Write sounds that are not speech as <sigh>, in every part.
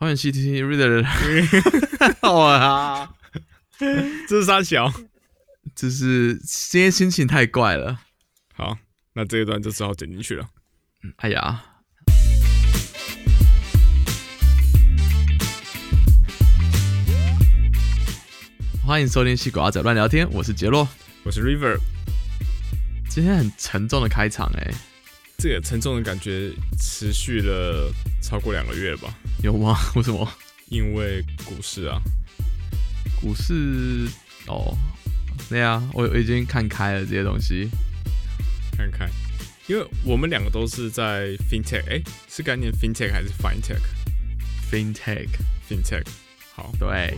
欢迎 CTT Reader，<laughs> 哇，这是三小。就是今天心情太怪了。好，那这一段就只好剪进去了。哎呀，欢迎收听《西瓜仔乱聊天》，我是杰洛，我是 River。今天很沉重的开场，哎，这个沉重的感觉持续了超过两个月吧？有吗？<laughs> 为什么？因为股市啊，股市哦，对啊，我我已经看开了这些东西，看开，因为我们两个都是在 FinTech，哎，是概念 FinTech 还是 FinTech？FinTech，FinTech，好，对。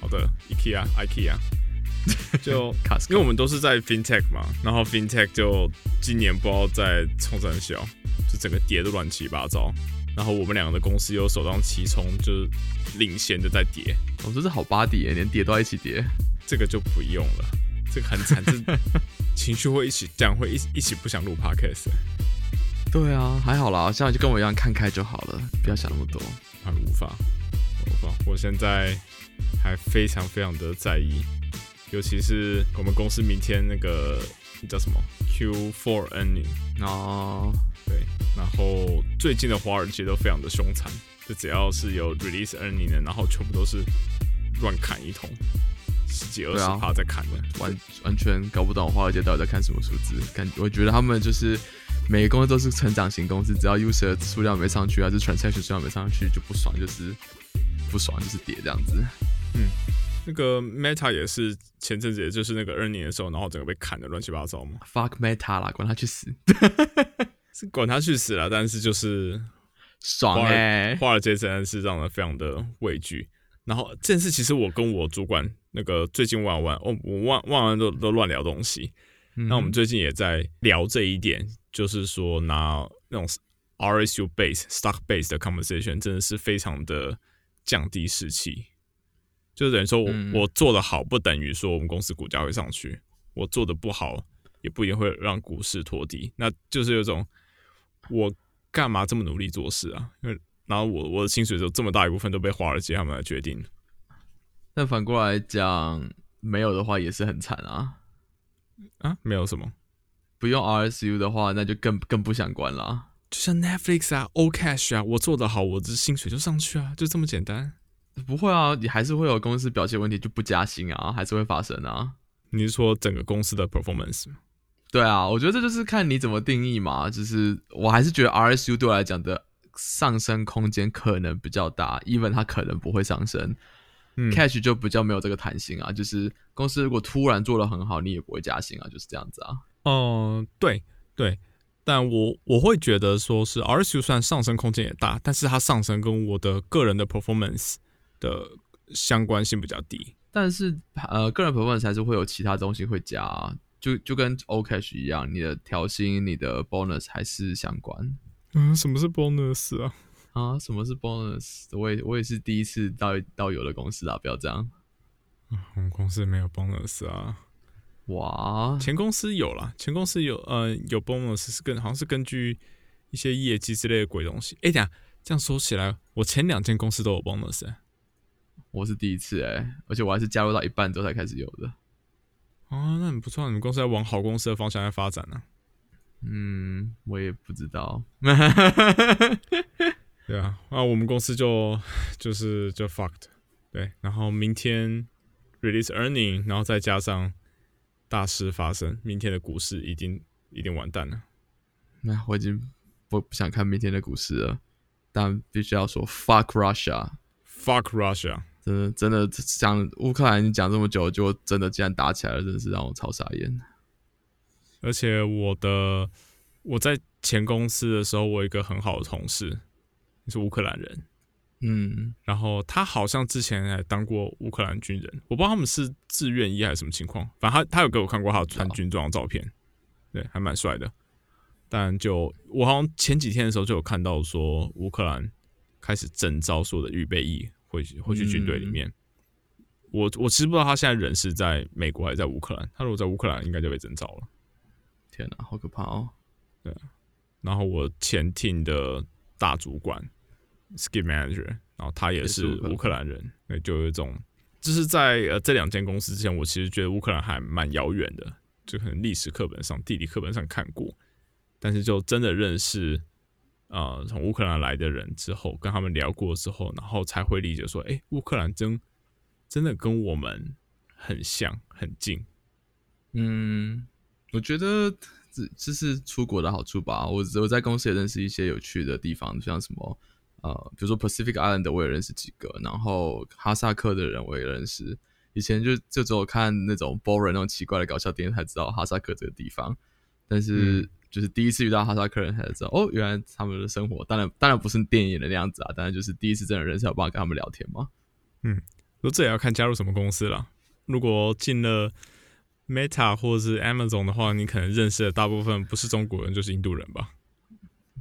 好的，IKEA，IKEA，<laughs> 就因为我们都是在 FinTech 嘛，然后 FinTech 就今年不知道在冲什小，就整个跌的乱七八糟，然后我们两个的公司又首当其冲，就是领先的在跌，哦，这是好巴底，连跌都要一起跌，这个就不用了，这个很惨，这情绪会一起这样，会一一起不想录 Podcast。对啊，还好啦，现在就跟我一样看开就好了，不要想那么多，很无法，无法，我现在。还非常非常的在意，尤其是我们公司明天那个叫什么？Q4 earning 哦，对，然后最近的华尔街都非常的凶残，就只要是有 release earning 的，然后全部都是乱砍一通，十几二十趴在砍的，完完全搞不懂华尔街到底在看什么数字，感我觉得他们就是每个公司都是成长型公司，只要 user 数量没上去，还是 transaction 数量没上去就不爽，就是不爽就是跌这样子。嗯，那个 Meta 也是前阵子，也就是那个二年的时候，然后整个被砍的乱七八糟嘛。Fuck Meta 啦，管他去死，是管他去死了。但是就是爽哎，华尔街真的是让人非常的畏惧。然后这件事其实我跟我主管那个最近玩玩，哦，我玩玩完都都乱聊东西。那我们最近也在聊这一点，就是说拿那种 RSU base stock base 的 conversation 真的是非常的降低士气。就等于说，我我做的好，不等于说我们公司股价会上去；我做的不好，也不一定会让股市拖低。那就是有种，我干嘛这么努力做事啊？因为然后我我的薪水就这么大一部分都被华尔街他们来决定。但反过来讲，没有的话也是很惨啊！啊，没有什么，不用 RSU 的话，那就更更不想关了。就像 Netflix 啊，O Cash 啊，我做的好，我的薪水就上去啊，就这么简单。不会啊，你还是会有公司表现问题就不加薪啊，还是会发生啊。你是说整个公司的 performance 吗？对啊，我觉得这就是看你怎么定义嘛。就是我还是觉得 RSU 对我来讲的上升空间可能比较大，even 它可能不会上升。Cash 就比较没有这个弹性啊。就是公司如果突然做的很好，你也不会加薪啊，就是这样子啊。哦，对对，但我我会觉得说是 RSU 虽然上升空间也大，但是它上升跟我的个人的 performance。的相关性比较低，但是呃，个人 performance 还是会有其他东西会加，就就跟 O Cash 一样，你的调薪、你的 bonus 还是相关。嗯，什么是 bonus 啊？啊，什么是 bonus？我也我也是第一次到到有的公司啊，不要这样。<laughs> 我们公司没有 bonus 啊。哇，前公司有啦，前公司有呃有 bonus 是跟好像是根据一些业绩之类的鬼东西。哎，等下这样说起来，我前两间公司都有 bonus。我是第一次哎，而且我还是加入到一半之后才开始有的。哦，那很不错，你们公司要往好公司的方向在发展呢。嗯，我也不知道。<laughs> 对啊，那我们公司就就是就 fucked。对，然后明天 release earning，然后再加上大事发生，明天的股市已经已经完蛋了。那我已经不不想看明天的股市了，但必须要说 fuck Russia，fuck Russia。真的真的讲乌克兰讲这么久，就真的竟然打起来了，真的是让我超傻眼。而且我的我在前公司的时候，我一个很好的同事是乌克兰人，嗯，然后他好像之前还当过乌克兰军人，我不知道他们是自愿役还是什么情况，反正他他有给我看过他穿军装的照片，对，还蛮帅的。但就我好像前几天的时候就有看到说乌克兰开始征召所有的预备役。会会去军队里面，我我其实不知道他现在人是在美国还是在乌克兰。他如果在乌克兰，应该就被征召了。天哪，好可怕哦！对，然后我前 team 的大主管，skip manager，然然后他也是乌克兰人，那就有一种，就是在呃这两间公司之前，我其实觉得乌克兰还蛮遥远的，就可能历史课本上、地理课本上看过，但是就真的认识啊从乌克兰来的人之后，跟他们聊过之后，然后才会理解说，哎，乌克兰真真的跟我们很像、很近。嗯，我觉得这这是出国的好处吧。我我在公司也认识一些有趣的地方，像什么。呃，比如说 Pacific Island 我也认识几个，然后哈萨克的人我也认识。以前就就只有看那种 boring 那种奇怪的搞笑电影才知道哈萨克这个地方，但是就是第一次遇到哈萨克人才知道，哦，原来他们的生活当然当然不是电影的那样子啊，当然就是第一次真的认识，有办法跟他们聊天嘛。嗯，说这也要看加入什么公司了。如果进了 Meta 或者是 Amazon 的话，你可能认识的大部分不是中国人就是印度人吧。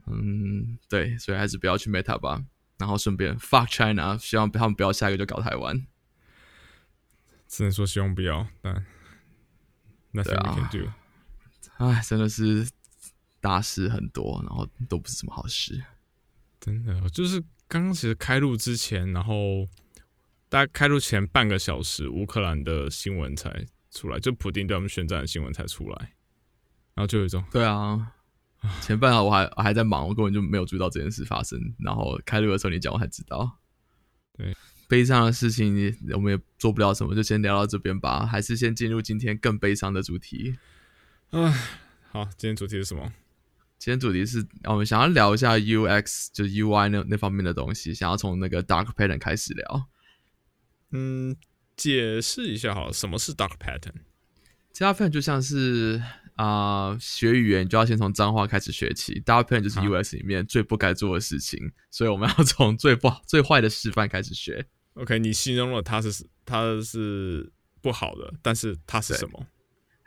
嗯，对，所以还是不要去 Meta 吧。然后顺便 fuck China，希望他们不要下一个就搞台湾。只能说希望不要，但那 t h can do。哎，真的是大事很多，然后都不是什么好事。真的，就是刚刚其实开录之前，然后大概开录前半个小时，乌克兰的新闻才出来，就普丁对他们宣战的新闻才出来，然后就有一种对啊。<laughs> 前半场我还我还在忙，我根本就没有注意到这件事发生。然后开录的时候你讲，我才知道。对，悲伤的事情我们也做不了什么，就先聊到这边吧。还是先进入今天更悲伤的主题。唉，好，今天主题是什么？今天主题是我们想要聊一下 UX，就是 UI 那那方面的东西，想要从那个 Dark Pattern 开始聊。嗯，解释一下好，什么是 Dark Pattern？Dark Pattern 就像是。啊，学语言就要先从脏话开始学起。，dark pattern 就是 US 里面最不该做的事情，所以我们要从最不好、<laughs> 最坏的示范开始学。OK，你形容了它是它是不好的，但是它是什么？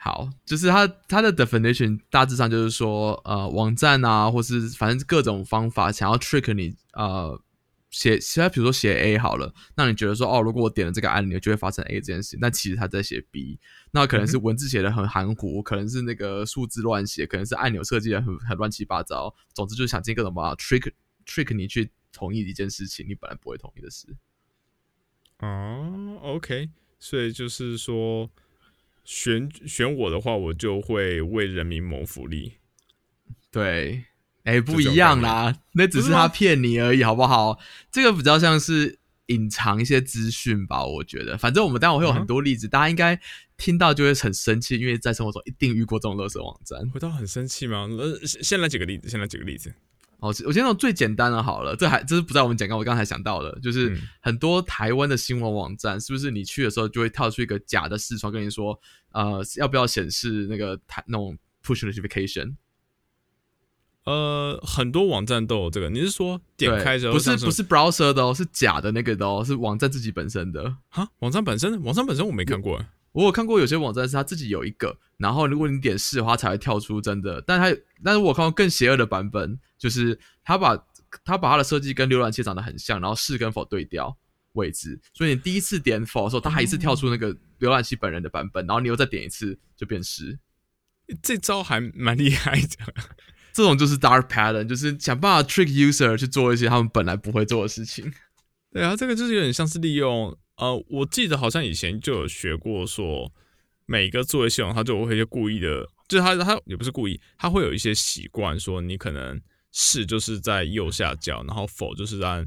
好，就是它它的 definition 大致上就是说，呃，网站啊，或是反正各种方法想要 trick 你，呃。写写，比如说写 A 好了，那你觉得说哦，如果我点了这个按钮，就会发生 A 这件事，那其实他在写 B，那可能是文字写的很含糊，可能是那个数字乱写，可能是按钮设计的很很乱七八糟，总之就是想尽各种办法 trick trick 你去同意一件事情，你本来不会同意的事。哦，OK，所以就是说选选我的话，我就会为人民谋福利。对。哎，不一样啦，那只是他骗你而已，好不好？这个比较像是隐藏一些资讯吧，我觉得。反正我们待会会有很多例子，大家应该听到就会很生气，因为在生活中一定遇过这种勒索网站。会到很生气吗？呃，先来几个例子，先来几个例子。哦，我先从最简单的好了，这还这是不在我们讲纲，我刚才想到的，就是很多台湾的新闻网站，是不是你去的时候就会跳出一个假的视窗，跟你说，呃，要不要显示那个台那种 push notification？呃，很多网站都有这个。你是说点开之后不是不是 browser 的哦，是假的那个的哦，是网站自己本身的。哈，网站本身，网站本身我没看过。我有看过有些网站是他自己有一个，然后如果你点试的话才会跳出真的。但他，但是我看过更邪恶的版本，就是他把他把他的设计跟浏览器长得很像，然后是跟否对调位置，所以你第一次点否的时候，他还是跳出那个浏览器本人的版本，然后你又再点一次就变是。这招还蛮厉害的。这种就是 dark pattern，就是想办法 trick user 去做一些他们本来不会做的事情。对啊，这个就是有点像是利用呃，我记得好像以前就有学过，说每个作业系统它就会一些故意的，就是它它也不是故意，它会有一些习惯，说你可能是就是在右下角，然后否就是在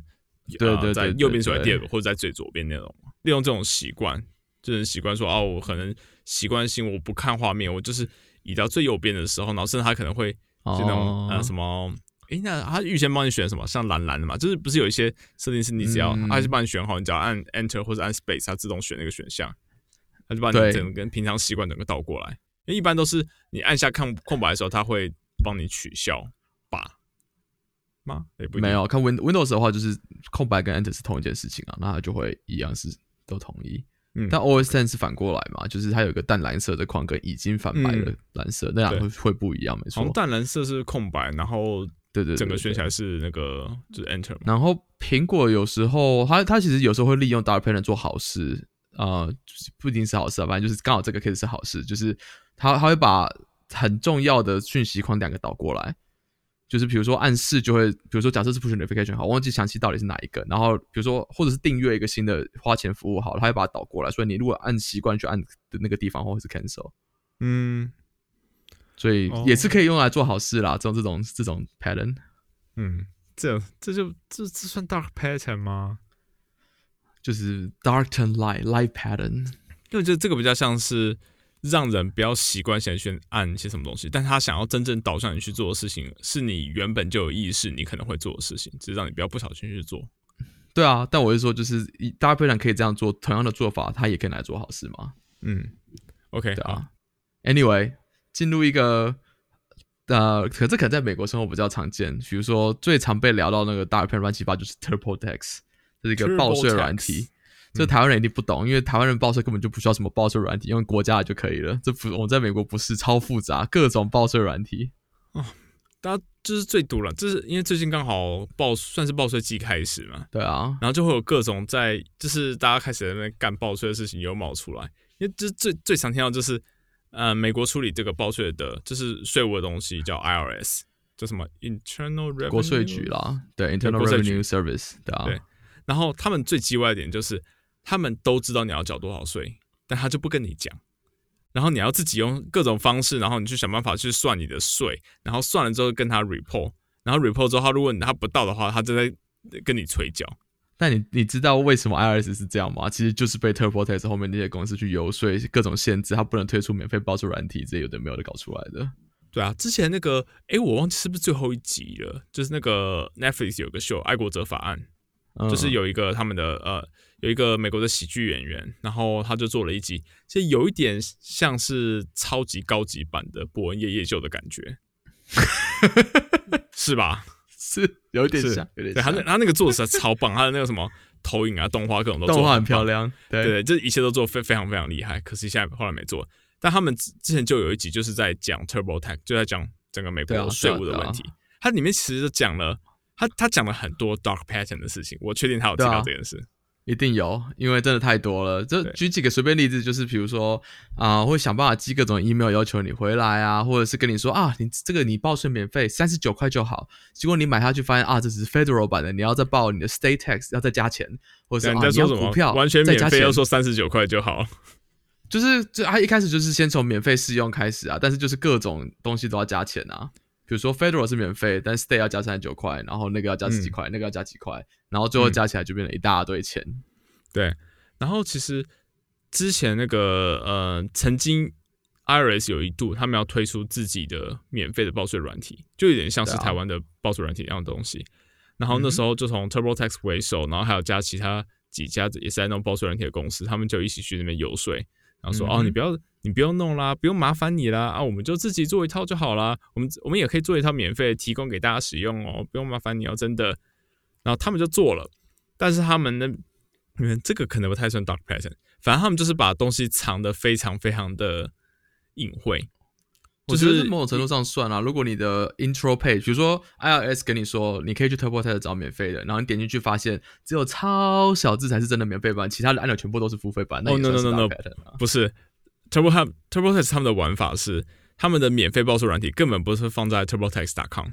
对对在右边首第二个或者在最左边那种，利用这种习惯，就是习惯说哦，我可能习惯性我不看画面，我就是移到最右边的时候，然后甚至它可能会。就那种呃什么，诶，那他预先帮你选什么？像蓝蓝的嘛，就是不是有一些设定是你只要他就帮你选好，你只要按 Enter 或者按 Space，它自动选那个选项，他就把你整个跟平常习惯整个倒过来。因为一般都是你按下看空白的时候，他会帮你取消吧吗？没有，看 Win Windows 的话，就是空白跟 Enter 是同一件事情啊，那它就会一样是都同意。但 OS Ten 是反过来嘛，就是它有个淡蓝色的框跟已经反白的蓝色，那两个会不一样，没错。淡蓝色是空白，然后对对，整个选起来是那个就是 Enter。然后苹果有时候它它其实有时候会利用 Dark Pattern 做好事，呃，不一定是好事啊，反正就是刚好这个 case 是好事，就是它它会把很重要的讯息框两个导过来，就是比如说暗示就会，比如说假设是 push notification 好，忘记详细到底是哪一个，然后比如说或者是订阅一个新的花钱服务好，它会把它导过来，所以你如果按习惯去按的那个地方或者是 cancel，嗯，所以也是可以用来做好事啦，这种这种这种 pattern，嗯，这这就这这算 dark pattern 吗？就是 dark turn light light pattern，因为这个比较像是。让人不要习惯先去按一些什么东西，但他想要真正导向你去做的事情，是你原本就有意识你可能会做的事情，只是让你不要不小心去做。对啊，但我是说，就是大家非常可以这样做，同样的做法，他也可以来做好事嘛。嗯，OK，对啊。Anyway，进入一个呃，可这可能在美国生活比较常见，比如说最常被聊到那个大片乱七八，就是 TurboTax，这是一个报税软体。这台湾人一定不懂，因为台湾人报税根本就不需要什么报税软体，用国家的就可以了。这不，我在美国不是超复杂，各种报税软体哦，大家就是最毒了。就是因为最近刚好报算是报税季开始嘛，对啊，然后就会有各种在，就是大家开始在那干报税的事情又冒出来。因为这最最常听到就是，呃，美国处理这个报税的，就是税务的东西叫 IRS，叫什么 Internal red 税局啦，对，Internal Revenue Service，对啊，对。然后他们最叽歪的点就是。他们都知道你要缴多少税，但他就不跟你讲，然后你要自己用各种方式，然后你去想办法去算你的税，然后算了之后跟他 report，然后 report 之后，他如果他不到的话，他就在跟你催缴。但你你知道为什么 IRS 是这样吗？其实就是被 TurboTax 后面那些公司去游说，各种限制，他不能推出免费报税软体，这有的没有的搞出来的。对啊，之前那个，哎，我忘记是不是最后一集了，就是那个 Netflix 有个秀《爱国者法案》，就是有一个他们的呃。有一个美国的喜剧演员，然后他就做了一集，其实有一点像是超级高级版的伯恩夜夜秀的感觉，<laughs> 是吧？是有点像，有点。像，他那他那个做的实在超棒，他的那个什么投影啊、动画各种都动画很漂亮，对对，这一切都做非非常非常厉害。可惜现在后来没做，但他们之之前就有一集就是在讲 TurboTax，就在讲整个美国税务的问题。它里面其实讲了，他他讲了很多 dark pattern 的事情。我确定他有提到这件事。一定有，因为真的太多了。就举几个随便例子，就是比如说啊，会想办法寄各种 email 要求你回来啊，或者是跟你说啊，你这个你报税免费三十九块就好。结果你买下去发现啊，这只是 federal 版的，你要再报你的 state tax 要再加钱，或者是你要股票完全免费要说三十九块就好。<laughs> 就是这他一开始就是先从免费试用开始啊，但是就是各种东西都要加钱啊。比如说 federal 是免费，但 state 要加三十九块，然后那个要加十几块，那个要加几块。然后最后加起来就变成一大堆钱，对。然后其实之前那个呃，曾经 Iris 有一度他们要推出自己的免费的报税软体，就有点像是台湾的报税软体一样的东西。然后那时候就从 TurboTax 为首，然后还有加其他几家也是在弄报税软体的公司，他们就一起去那边游说，然后说哦，你不要你不用弄啦，不用麻烦你啦啊，我们就自己做一套就好啦。我们我们也可以做一套免费提供给大家使用哦，不用麻烦你哦，真的。然后他们就做了，但是他们呢，因为这个可能不太算 dark pattern，反正他们就是把东西藏的非常非常的隐晦。我觉得某种程度上算啊，如果你的 intro page，比如说 IRS 跟你说你可以去 TurboTax 找免费的，然后你点进去发现只有超小字才是真的免费版，其他的按钮全部都是付费版。哦，no no no no，不是 TurboTax TurboTax 他们的玩法是，他们的免费报税软体根本不是放在 TurboTax.com。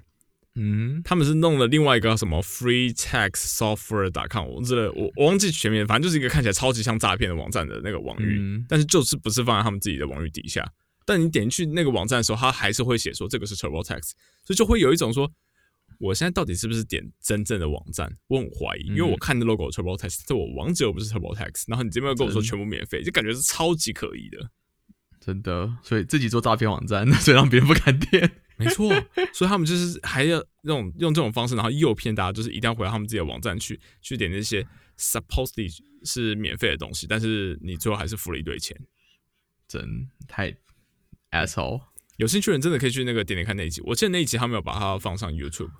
嗯，他们是弄了另外一个什么 free tax software.com，我之类，我我忘记全名，反正就是一个看起来超级像诈骗的网站的那个网域，但是就是不是放在他们自己的网域底下。但你点进去那个网站的时候，它还是会写说这个是 TurboTax，所以就会有一种说，我现在到底是不是点真正的网站？我很怀疑，因为我看的 logo TurboTax，这我网址又不是 TurboTax，然后你这边又跟我说全部免费，就感觉是超级可疑的，真的。所以自己做诈骗网站，<laughs> 所以让别人不敢点。没错，所以他们就是还要用用这种方式，然后诱骗大家，就是一定要回到他们自己的网站去，去点那些 supposedly 是免费的东西，但是你最后还是付了一堆钱，真太 asshole。有兴趣的人真的可以去那个点点看那一集，我记得那一集他没有把它放上 YouTube。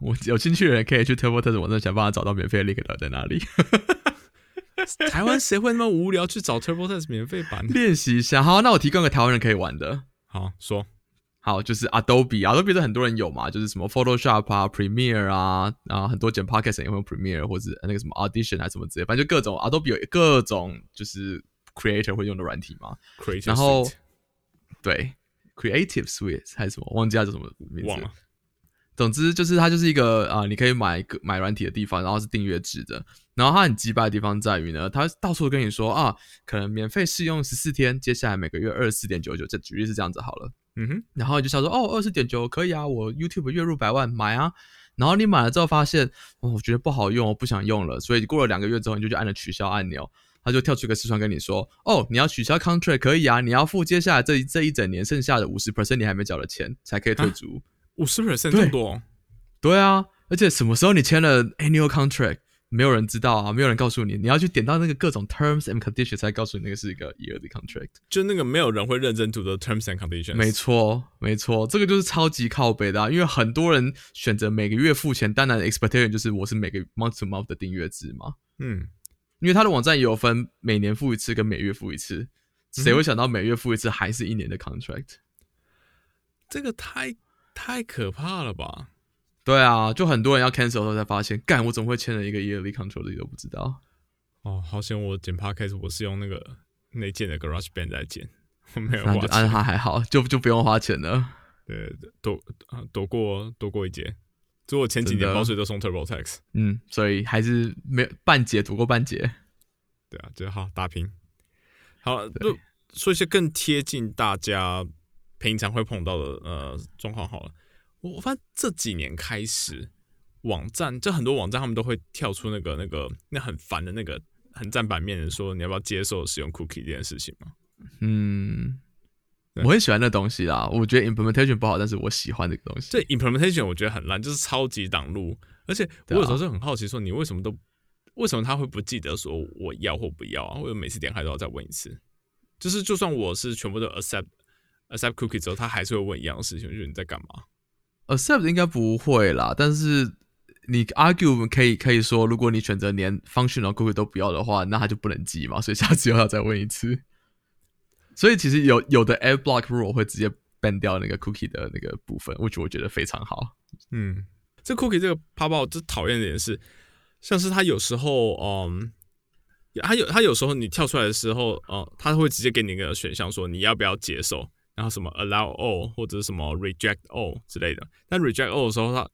我有兴趣的人可以去 Turbo Test 网站想办法找到免费的 link 到在哪里。<laughs> 台湾谁会那么无聊去找 Turbo Test 免费版练习一下？好，那我提供个台湾人可以玩的。好说。好，就是 Adobe，Adobe 是很多人有嘛，就是什么 Photoshop 啊、Premiere 啊，然后很多剪 Podcast 也会用 Premiere 或者那个什么 Audition 啊什么之类，反正就各种 Adobe 有各种就是 Creator 会用的软体嘛。然后对 Creative Suite 还是什么，忘记叫什么名字了。总之就是它就是一个啊，你可以买买软体的地方，然后是订阅制的。然后它很击败的地方在于呢，它到处跟你说啊，可能免费试用十四天，接下来每个月二十四点九九，这举例是这样子好了。嗯哼，然后就想说哦，二十点九可以啊，我 YouTube 月入百万买啊。然后你买了之后发现，哦，我觉得不好用，我不想用了。所以过了两个月之后，你就去按了取消按钮，它就跳出一个视窗跟你说，哦，你要取消 contract 可以啊，你要付接下来这这一整年剩下的五十 percent 你还没缴的钱才可以退租。五十 percent 这么多？对啊，而且什么时候你签了 annual contract，没有人知道啊，没有人告诉你，你要去点到那个各种 terms and conditions 才告诉你那个是一个 yearly contract，就那个没有人会认真读的 terms and conditions。没错，没错，这个就是超级靠北的，啊因为很多人选择每个月付钱，当然 expectation 就是我是每个 month to month 的订阅制嘛。嗯，因为他的网站也有分每年付一次跟每月付一次，谁会想到每月付一次还是一年的 contract？这个太太可怕了吧？对啊，就很多人要 cancel 的时候才发现，干我怎么会签了一个 yearly contract 自己都不知道。哦，好险我剪 podcast 我是用那个内建的 Garage Band 在剪，我没有花钱。还好，就就不用花钱了。对，躲躲过躲过一劫。就我前几年包税都送 TurboTax，嗯，所以还是没有半截躲过半截。对啊，就好打平。好，就说一些更贴近大家平常会碰到的呃状况好了。我发现这几年开始，网站就很多网站他们都会跳出那个那个那很烦的那个很占版面的说你要不要接受使用 cookie 这件事情嘛？嗯，我很喜欢那东西啦，我觉得 implementation 不好，但是我喜欢这个东西。这 implementation 我觉得很烂，就是超级挡路，而且我有时候是很好奇，说你为什么都为什么他会不记得说我要或不要啊？或者每次点开都要再问一次？就是就算我是全部都 accept accept cookie 之后，他还是会问一样的事情，就是你在干嘛？Accept 应该不会啦，但是你 argue 可以可以说，如果你选择连 functional cookie 都不要的话，那他就不能记嘛，所以下次又要再问一次。所以其实有有的 ad block rule 会直接 ban 掉那个 cookie 的那个部分，我觉我觉得非常好。嗯，这 cookie 这个 pop out 最讨厌的点是，像是它有时候，嗯，它有它有时候你跳出来的时候，哦，它会直接给你一个选项，说你要不要接受。然后什么 allow all 或者什么 reject all 之类的，但 reject all 的时候，它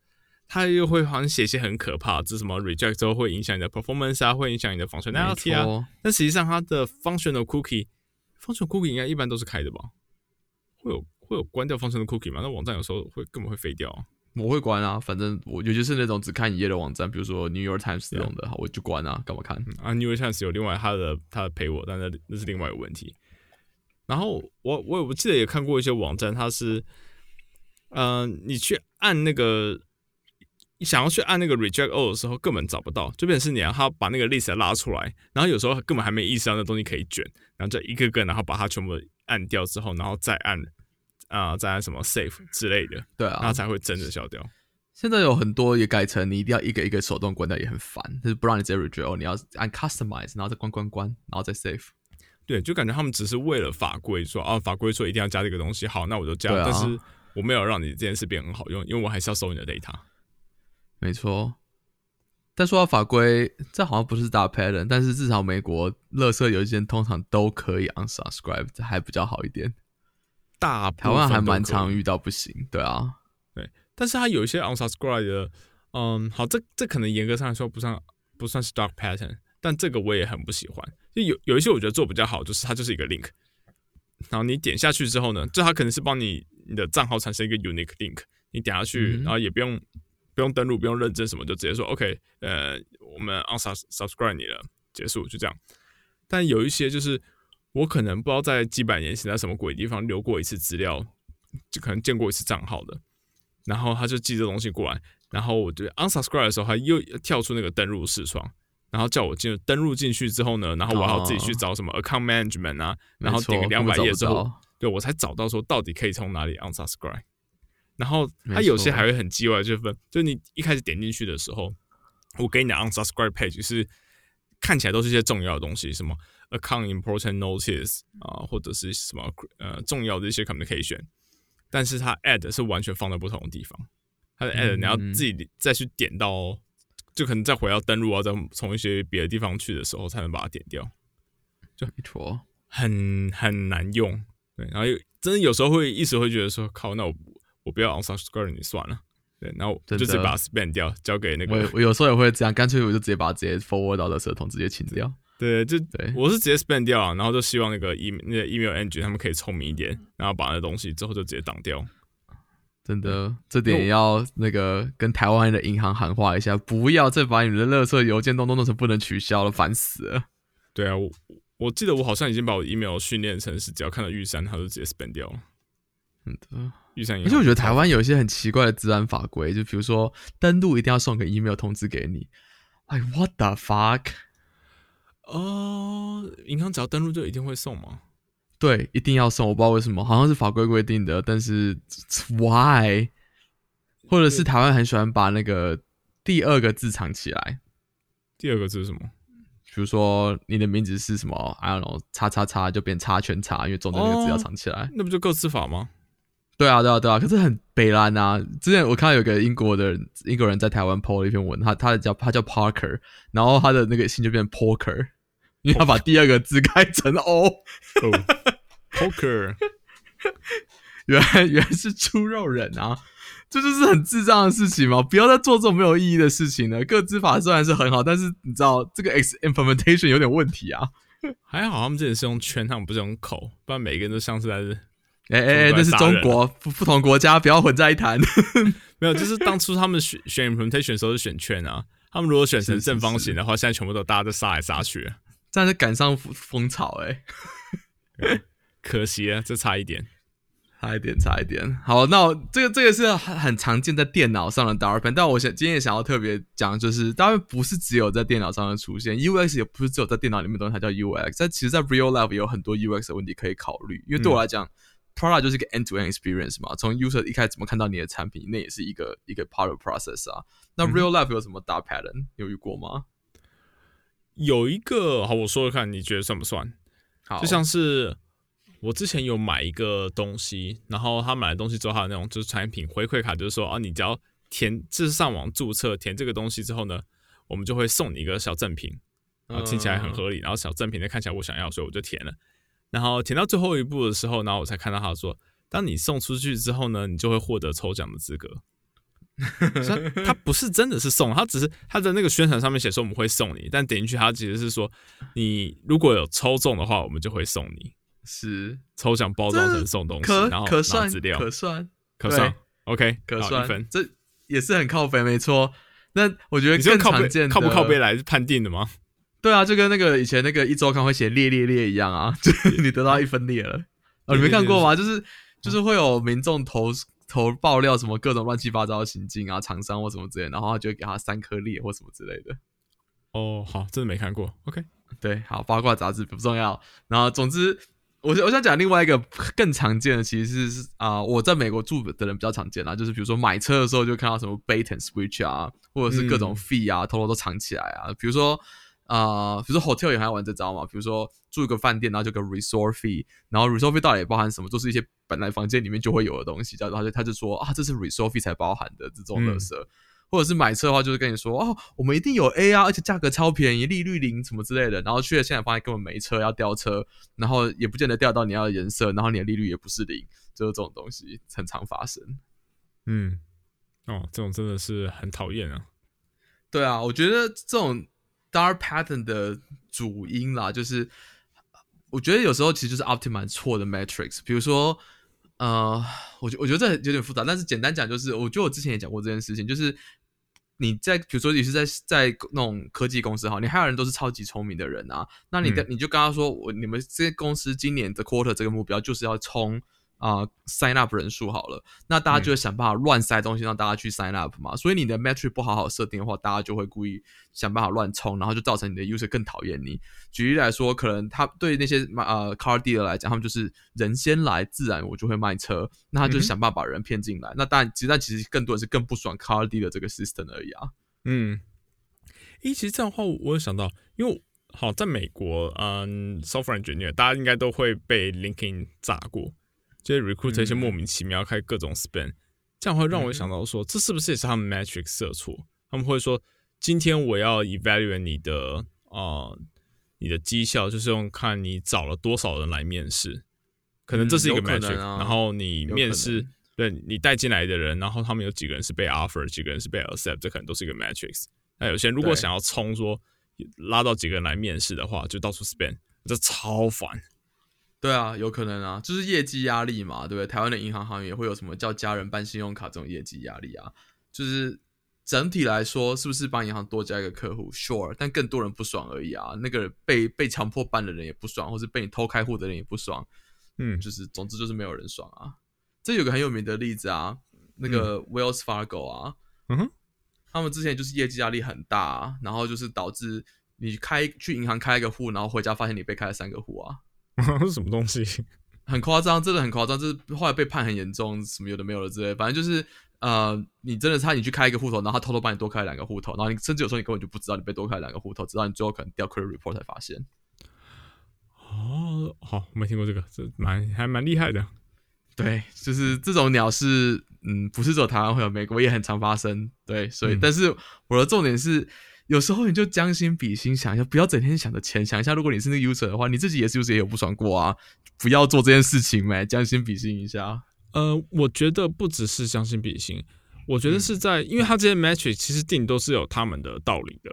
它又会好像写些很可怕，这什么 reject 之后会影响你的 performance 啊，会影响你的 functionality 啊。但实际上它的 functional cookie，functional cookie 应该一般都是开的吧？会有会有关掉 functional cookie 吗？那网站有时候会根本会废掉。我会关啊，反正我尤其是那种只看一页的网站，比如说 New York Times 这种的，我就关啊，干嘛看？啊，New York Times 有另外他的他的陪我，但那那是另外一个问题。然后我我我记得也看过一些网站，它是，嗯，你去按那个，你想要去按那个 reject all 的时候，根本找不到，就变成是你要他把那个 list 拉出来，然后有时候根本还没意识到那东西可以卷，然后就一个个，然后把它全部按掉之后，然后再按啊，再按什么 save 之类的，对啊，那才会真的消掉。现在有很多也改成你一定要一个一个手动关掉，也很烦，就是不让你直接 reject all，你要按 customize，然后再关关关，然后再 save。对，就感觉他们只是为了法规说啊，法规说一定要加这个东西，好，那我就加。但是我没有让你这件事变很好用，因为我还是要收你的 data。没错。但说到法规，这好像不是大 pattern，但是至少美国乐色邮件通常都可以 unsubscribe，这还比较好一点。大台湾还蛮常遇到不行，对啊。对，但是它有一些 unsubscribe 的，嗯，好，这这可能严格上来说不算不算是 dark pattern。但这个我也很不喜欢，就有有一些我觉得做比较好，就是它就是一个 link，然后你点下去之后呢，就它可能是帮你你的账号产生一个 unique link，你点下去，然后也不用不用登录，不用认证什么，就直接说 OK，呃，我们 unsubscribe 你了，结束就这样。但有一些就是我可能不知道在几百年前在什么鬼地方留过一次资料，就可能见过一次账号的，然后他就寄这东西过来，然后我就 unsubscribe 的时候，他又跳出那个登录视窗。然后叫我进登录进去之后呢，然后我要自己去找什么 account management 啊，然后点个两百页之后，对我才找到说到底可以从哪里 unsubscribe。然后它有些还会很叽歪，就分，就你一开始点进去的时候，我给你的 unsubscribe page 是看起来都是一些重要的东西，什么 account important notice 啊，或者是什么呃重要的一些 communication，但是它 add 是完全放在不同的地方，它的 add 你要自己再去点到。就可能再回到登录啊，再从一些别的地方去的时候，才能把它点掉，就没错，很很难用。对，然后又真的有时候会一时会觉得说，靠，那我我不要 onsubscribe，你算了。对，然后就直接把它 spam 掉，交给那个。我我有时候也会这样，干脆我就直接把直接 forward 到的社桶直接清掉。对，就对，我是直接 spam 掉，然后就希望那个 email 那个 email engine 他们可以聪明一点，然后把那东西之后就直接挡掉。真的，这点要那个跟台湾的银行喊话一下，不要再把你们的垃圾邮件都弄成不能取消了，烦死了。对啊，我我记得我好像已经把我 email 训练成是只要看到玉山，他就直接 spam 掉了。嗯的。而且我觉得台湾有一些很奇怪的治安法规，就比如说登录一定要送个 email 通知给你。哎，what the fuck？哦，银行只要登录就一定会送吗？对，一定要送。我不知道为什么，好像是法规规定的，但是 why？或者是台湾很喜欢把那个第二个字藏起来。第二个字是什么？比如说你的名字是什么？I don't know，叉叉叉就变叉圈叉，因为中间那个字要藏起来。那不就各自法吗？对啊，对啊，对啊，可是很北蓝啊！之前我看到有个英国的英国人在台湾 po 了一篇文，他他叫他叫 Parker，然后他的那个姓就变 Poker，因为他把第二个字改成 O，Poker，<laughs> 原来原来是猪肉人啊！这就是很智障的事情嘛！不要再做这种没有意义的事情了。各字法虽然是很好，但是你知道这个 X implementation 有点问题啊。还好他们这里是用圈，他们不是用口，不然每个人都像是在。哎哎，那是中国不不同国家，不要混在一谈。<laughs> 没有，就是当初他们选 <laughs> 选 implementation 的时候是选券啊。他们如果选成正方形的话，现在全部都大家都杀来杀去，这样是赶上风潮哎。<laughs> 可惜啊，这差一点，差一点，差一点。好，那这个这个是很很常见在电脑上的 d a r p e n 但我想今天也想要特别讲，就是当然不是只有在电脑上的出现，UX 也不是只有在电脑里面东西才叫 UX，但其实，在 real life 有很多 UX 的问题可以考虑。因为对我来讲。Product 就是一个 end-to-end experience 嘛，从 user 一开始怎么看到你的产品，那也是一个一个 part of process 啊。那 real life 有什么大 pattern 有遇过吗？有一个，好，我说说看，你觉得算不算？好，就像是我之前有买一个东西，然后他买了东西之后，还有那种就是产品回馈卡，就是说啊，你只要填，就是上网注册填这个东西之后呢，我们就会送你一个小赠品，然后听起来很合理，然后小赠品呢看起来我想要，所以我就填了。然后填到最后一步的时候，然后我才看到他说：“当你送出去之后呢，你就会获得抽奖的资格。<laughs> ”他不是真的是送，他只是他的那个宣传上面写说我们会送你，但点进去他其实是说你如果有抽中的话，我们就会送你。是抽奖包装成送东西，然后可算资料可算可算，OK 可算分，这也是很靠背，没错。那我觉得更常见靠不靠背来判定的吗？对啊，就跟那个以前那个一周刊会写列列列一样啊，<laughs> 就是你得到一分裂了啊，你没看过吗？就是就是会有民众投投爆料什么各种乱七八糟的行径啊，厂商或什么之类，然后就给他三颗列或什么之类的。哦，好，真的没看过。OK，对，好，八卦杂志不重要。然后总之，我我想讲另外一个更常见的，其实是啊，我在美国住的人比较常见啊，就是比如说买车的时候就看到什么 bait and switch 啊，或者是各种 fee 啊，偷偷都藏起来啊，比如说。啊，比如说 hotel 也还玩这招嘛，比如说住一个饭店，然后就个 resort fee，然后 resort fee 到底包含什么？就是一些本来房间里面就会有的东西，然后他就他就说啊，这是 resort fee 才包含的这种乐色，或者是买车的话，就是跟你说哦，我们一定有 A 啊，而且价格超便宜，利率零什么之类的，然后去了现在发现根本没车，要调车，然后也不见得调到你要的颜色，然后你的利率也不是零，就是这种东西很常发生。嗯，哦，这种真的是很讨厌啊。对啊，我觉得这种。Dark pattern 的主因啦，就是我觉得有时候其实就是 optimize 错的 matrix。比如说，呃，我觉我觉得这有点复杂，但是简单讲就是，我觉得我之前也讲过这件事情，就是你在比如说你是在在那种科技公司哈，你还有人都是超级聪明的人啊，那你的你就跟他说，我你们这些公司今年的 quarter 这个目标就是要冲。啊，sign up 人数好了，那大家就会想办法乱塞东西让大家去 sign up 嘛。所以你的 metric 不好好设定的话，大家就会故意想办法乱冲，然后就造成你的 user 更讨厌你。举例来说，可能他对那些呃 car dealer 来讲，他们就是人先来，自然我就会卖车。那他就想办法把人骗进来。那当然，其实但其实更多的是更不爽 car dealer 这个 system 而已啊。嗯，诶，其实这样的话，我有想到，因为好在美国，嗯，software engineer 大家应该都会被 LinkedIn 炸过。就是 recruit 一些莫名其妙开各种 spam，这样会让我想到说，这是不是也是他们 metric 设错？他们会说，今天我要 evaluate 你的啊，你的绩效就是用看你找了多少人来面试，可能这是一个 metric，然后你面试对你带进来的人，然后他们有几个人是被 offer，几个人是被 accept，这可能都是一个 matrix。那有些人如果想要冲说拉到几个人来面试的话，就到处 spend，这超烦。对啊，有可能啊，就是业绩压力嘛，对不对？台湾的银行行业会有什么叫家人办信用卡这种业绩压力啊？就是整体来说，是不是帮银行多加一个客户？Sure，但更多人不爽而已啊。那个被被强迫办的人也不爽，或是被你偷开户的人也不爽。嗯，就是总之就是没有人爽啊。这有个很有名的例子啊，那个 Wells Fargo 啊，嗯哼，他们之前就是业绩压力很大，然后就是导致你开去银行开一个户，然后回家发现你被开了三个户啊。<laughs> 是什么东西？<laughs> 很夸张，真的很夸张。就是后来被判很严重，什么有的没有的之类。反正就是呃，你真的差你去开一个户头，然后他偷偷帮你多开两个户头，然后你甚至有时候你根本就不知道你被多开两个户头，直到你最后可能调 credit report 才发现。哦，好，我没听过这个，这蛮还蛮厉害的。对，就是这种鸟是，嗯，不是只有台湾会有，美国也很常发生。对，所以，但是我的重点是。有时候你就将心比心想一下，不要整天想着钱，想一下，如果你是那个 user 的话，你自己也是 user 也有不爽过啊，不要做这件事情呗，将心比心一下。呃，我觉得不只是将心比心，我觉得是在，因为他这些 metric 其实定都是有他们的道理的，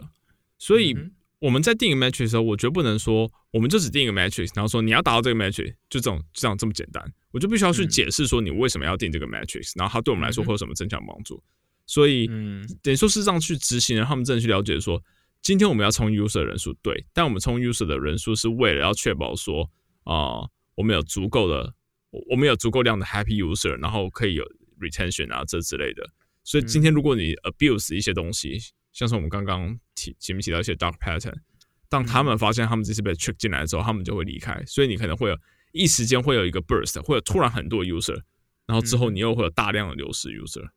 所以我们在定一个 metric 的时候，我绝不能说我们就只定一个 metric，然后说你要达到这个 metric 就这种这样这么简单，我就必须要去解释说你为什么要定这个 metric，然后它对我们来说会有什么增强帮助。所以，嗯，等于说是让去执行人他们真的去了解说，今天我们要冲 user 人数对，但我们冲 user 的人数是为了要确保说，啊，我们有足够的，我们有足够量的 happy user，然后可以有 retention 啊这之类的。所以今天如果你 abuse 一些东西，像是我们刚刚提前面提到一些 dark pattern，当他们发现他们这次被 trick 进来之后，他们就会离开。所以你可能会有一时间会有一个 burst，会有突然很多 user，然后之后你又会有大量的流失 user。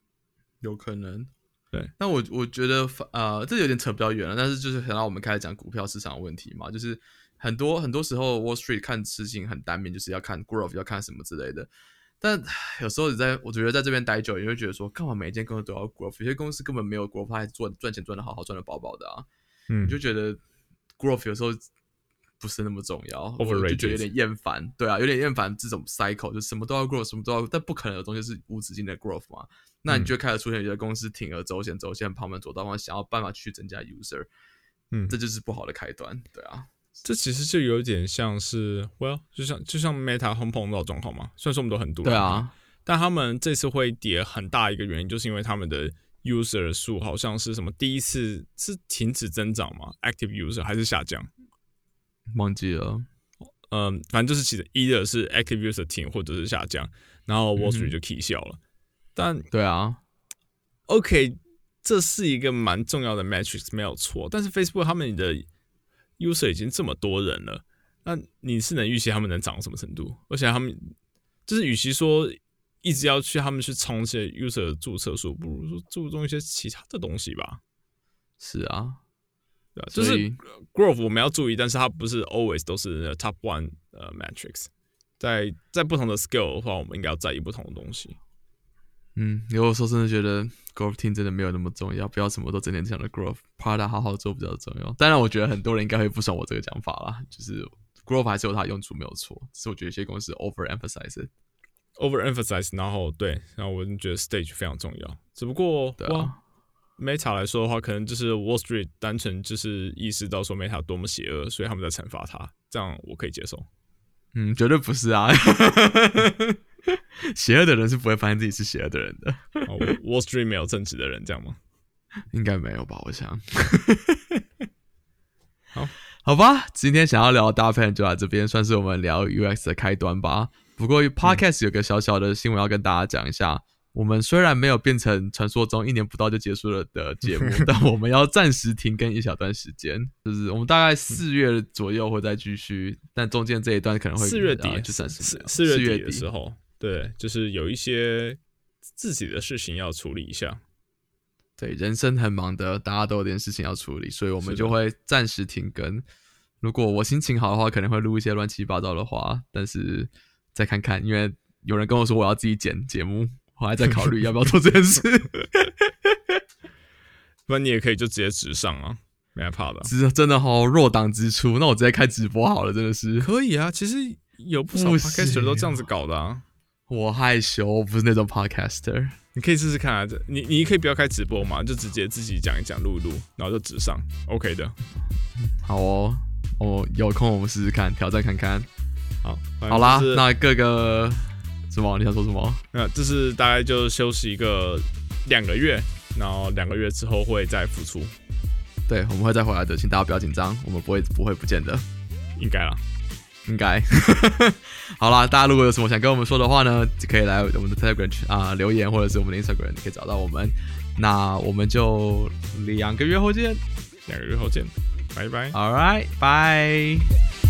有可能，对。那我我觉得，呃，这有点扯比较远了。但是就是想到我们开始讲股票市场问题嘛，就是很多很多时候 Wall Street 看事情很单面，就是要看 growth，要看什么之类的。但有时候你在我觉得在这边待久，你会觉得说，干嘛每一间公司都要 growth？有些公司根本没有 growth，还做赚钱赚的好好，赚的饱饱的啊。嗯，你就觉得 growth 有时候。不是那么重要，我就觉得有点厌烦。对啊，有点厌烦这种 cycle，就什么都要 grow，什么都要，但不可能有东西是无止境的 growth 嘛。那你就开始出现有些公司铤而走险，走线旁门左道方，想要办法去增加 user，嗯，这就是不好的开端。对啊，这其实就有点像是，well，就像就像 Meta 碰碰到状况嘛。虽然说我们都很多，对啊，但他们这次会跌很大一个原因，就是因为他们的 user 数好像是什么第一次是停止增长嘛，active user 还是下降？忘记了，嗯，反正就是其实一的是 active user 停或者是下降，然后 Wall Street 就 K 笑了。但对啊，OK，这是一个蛮重要的 metrics 没有错。但是 Facebook 他们的 user 已经这么多人了，那你是能预期他们能涨到什么程度？而且他们就是与其说一直要去他们去冲一些 user 的注册数，不如说注重一些其他的东西吧。是啊。对，就是 growth 我们要注意，但是它不是 always 都是 top one 呃 metrics，在在不同的 scale 的话，我们应该要在意不同的东西。嗯，有时候真的觉得 growth team 真的没有那么重要，不要什么都整天讲的 growth，part 好好做比较重要。当然，我觉得很多人应该会不爽我这个讲法啦，就是 growth 还是有它用处没有错，只是我觉得有些公司 over emphasize，over emphasize，然后对，然后我就觉得 stage 非常重要，只不过对啊。Meta 来说的话，可能就是 Wall Street 单纯就是意识到说 Meta 多么邪恶，所以他们在惩罚他，这样我可以接受。嗯，绝对不是啊，<laughs> 邪恶的人是不会发现自己是邪恶的人的。Wall Street 没有正直的人，这样吗？应该没有吧，我想。<laughs> 好，好吧，今天想要聊的大片就在这边，算是我们聊 UX 的开端吧。不过 Podcast 有个小小的新闻要跟大家讲一下。我们虽然没有变成传说中一年不到就结束了的节目，<laughs> 但我们要暂时停更一小段时间，就是我们大概四月左右会再继续，但中间这一段可能会四月底就暂时四四月底的时候，对，就是有一些自己的事情要处理一下。对，人生很忙的，大家都有点事情要处理，所以我们就会暂时停更。如果我心情好的话，可能会录一些乱七八糟的话，但是再看看，因为有人跟我说我要自己剪节目。我还在考虑要不要做这件事，不然你也可以就直接直上啊，没害怕的。是真的好弱档之出，那我直接开直播好了，真的是可以啊。其实有不少 podcaster 都这样子搞的啊。我害羞，我不是那种 podcaster。你可以试试看啊，这你你可以不要开直播嘛，就直接自己讲一讲，录一录，然后就直上，OK 的。好哦，我有空我们试试看，挑战看看。好，好啦，那各个什么？你想说什么？那这是大概就休息一个两个月，然后两个月之后会再复出。对，我们会再回来的，请大家不要紧张，我们不会不会不见的，应该啦。应该，<laughs> 好啦，大家如果有什么想跟我们说的话呢，可以来我们的 Telegram 啊留言，或者是我们的 Instagram，你可以找到我们。那我们就两个月后见，两个月后见，拜拜。All right，bye。